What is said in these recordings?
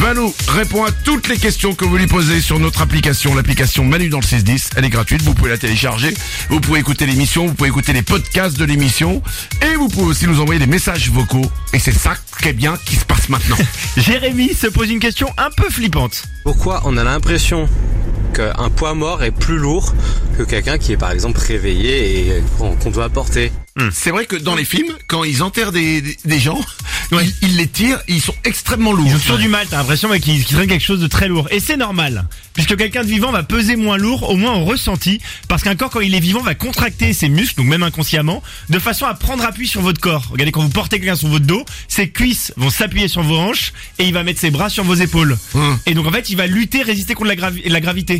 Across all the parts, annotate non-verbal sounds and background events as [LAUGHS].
Valou répond à toutes les questions que vous lui posez sur notre application, l'application Manu dans le 610. Elle est gratuite, vous pouvez la télécharger, vous pouvez écouter l'émission, vous pouvez écouter les podcasts de l'émission et vous pouvez aussi nous envoyer des messages vocaux. Et c'est ça qui est bien qui se passe maintenant. [LAUGHS] Jérémy se pose une question un peu flippante. Pourquoi on a l'impression qu'un poids mort est plus lourd que quelqu'un qui est par exemple réveillé et qu'on qu'on doit porter C'est vrai que dans les films, quand ils enterrent des, des, des gens, [LAUGHS] ils, ils les tirent, ils sont extrêmement lourds. Ils ont toujours du mal, t'as l'impression ouais, qu'ils traînent quelque chose de très lourd. Et c'est normal, puisque quelqu'un de vivant va peser moins lourd, au moins en ressenti, parce qu'un corps quand il est vivant va contracter ses muscles, donc même inconsciemment, de façon à prendre appui sur votre corps. Regardez quand vous portez quelqu'un sur votre dos, ses cuisses vont s'appuyer sur vos hanches et il va mettre ses bras sur vos épaules. Hum. Et donc en fait il va lutter, résister contre la, gravi- la gravité.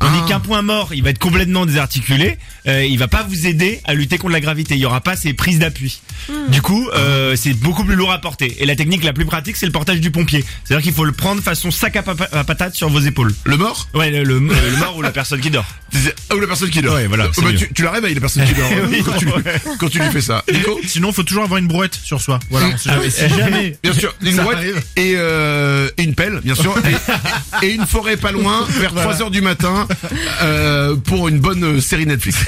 Tandis Ah. qu'un point mort, il va être complètement désarticulé, euh, il va pas vous aider à lutter contre la gravité. Il y aura pas ces prises d'appui. Du coup, euh, c'est beaucoup plus lourd à porter. Et la technique la plus pratique, c'est le portage du pompier. C'est-à-dire qu'il faut le prendre façon sac à, patate sur vos épaules. Le mort Ouais, le, le- le mort ou la personne qui dort. [LAUGHS] C'est- Ou la personne qui dort. Ouais, voilà, Euh, c'est bah, tu, tu la réveilles, la personne qui dort, [LAUGHS] Oui, quand, tu, quand tu lui fais ça. Nico [LAUGHS] Sinon, faut toujours avoir une brouette sur soi. Voilà. on sait jamais. Si jamais. Bien sûr, une Ça boîte arrive. et euh, une pelle, bien sûr, et, et une forêt pas loin, vers 3 heures du matin, [LAUGHS] euh, pour une bonne euh, série Netflix.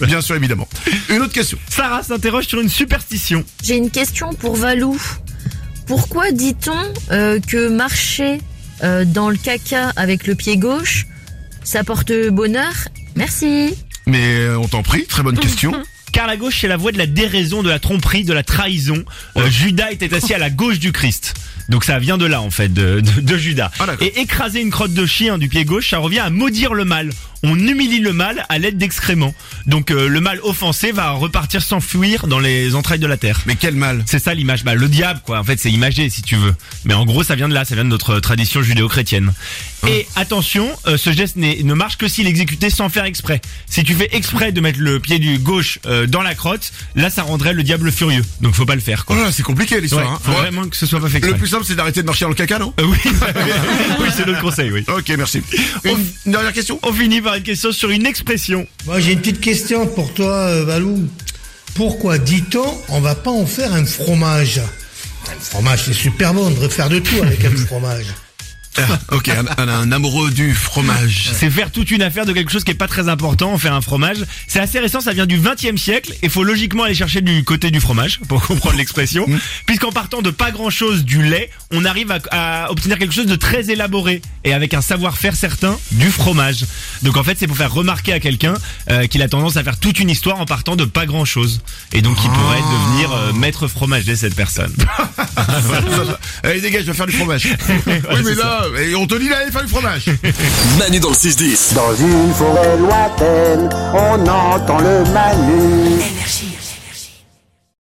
bien sûr, évidemment. Une autre question. Sarah s'interroge sur une superstition. J'ai une question pour Valou. Pourquoi dit-on euh, que marcher euh, dans le caca avec le pied gauche, ça porte bonheur? Merci. Mais euh, on t'en prie, très bonne question. [LAUGHS] Car la gauche, c'est la voie de la déraison, de la tromperie, de la trahison. Euh, Judas était assis à la gauche du Christ. Donc ça vient de là, en fait, de, de, de Judas. Ah. Et écraser une crotte de chien du pied gauche, ça revient à maudire le mal. On humilie le mal à l'aide d'excréments. Donc euh, le mal offensé va repartir s'enfuir dans les entrailles de la terre. Mais quel mal C'est ça l'image, bah, le diable quoi. En fait, c'est imagé si tu veux. Mais en gros, ça vient de là, ça vient de notre tradition judéo-chrétienne. Et attention, euh, ce geste ne marche que s'il est exécuté sans faire exprès. Si tu fais exprès de mettre le pied du gauche euh, dans la crotte, là, ça rendrait le diable furieux. Donc, faut pas le faire Oh quoi. là, c'est compliqué Ouais, l'histoire. hein. faut Ouais. vraiment que ce soit pas fait exprès. Le plus simple, c'est d'arrêter de marcher dans le caca, non Euh, [LAUGHS] oui, oui, c'est notre conseil. Oui. Ok, merci. Une, une dernière question On finit par une question sur une expression. Moi, j'ai une petite question pour toi, euh, Valou. Pourquoi dit-on on va pas en faire un fromage? Un fromage, c'est super bon, on devrait faire de tout avec un [LAUGHS] fromage. Ah, Ok, un, amoureux du fromage. C'est faire toute une affaire de quelque chose qui est pas très important, faire un fromage. C'est assez récent, ça vient du 20 siècle et faut logiquement aller chercher du côté du fromage pour comprendre l'expression. Puisqu'en partant de pas grand chose du lait, on arrive à, à obtenir quelque chose de très élaboré et avec un savoir-faire certain du fromage. Donc en fait, c'est pour faire remarquer à quelqu'un euh, qu'il a tendance à faire toute une histoire en partant de pas grand chose. Et donc il pourrait devenir euh, maître fromager cette personne. [LAUGHS] Allez, dégage, je vais faire du fromage. [LAUGHS] oui, mais là, et on te dit d'aller faire du fromage. [LAUGHS] Manu dans le 6-10. Dans une forêt lointaine, on entend le Manu. Énergie.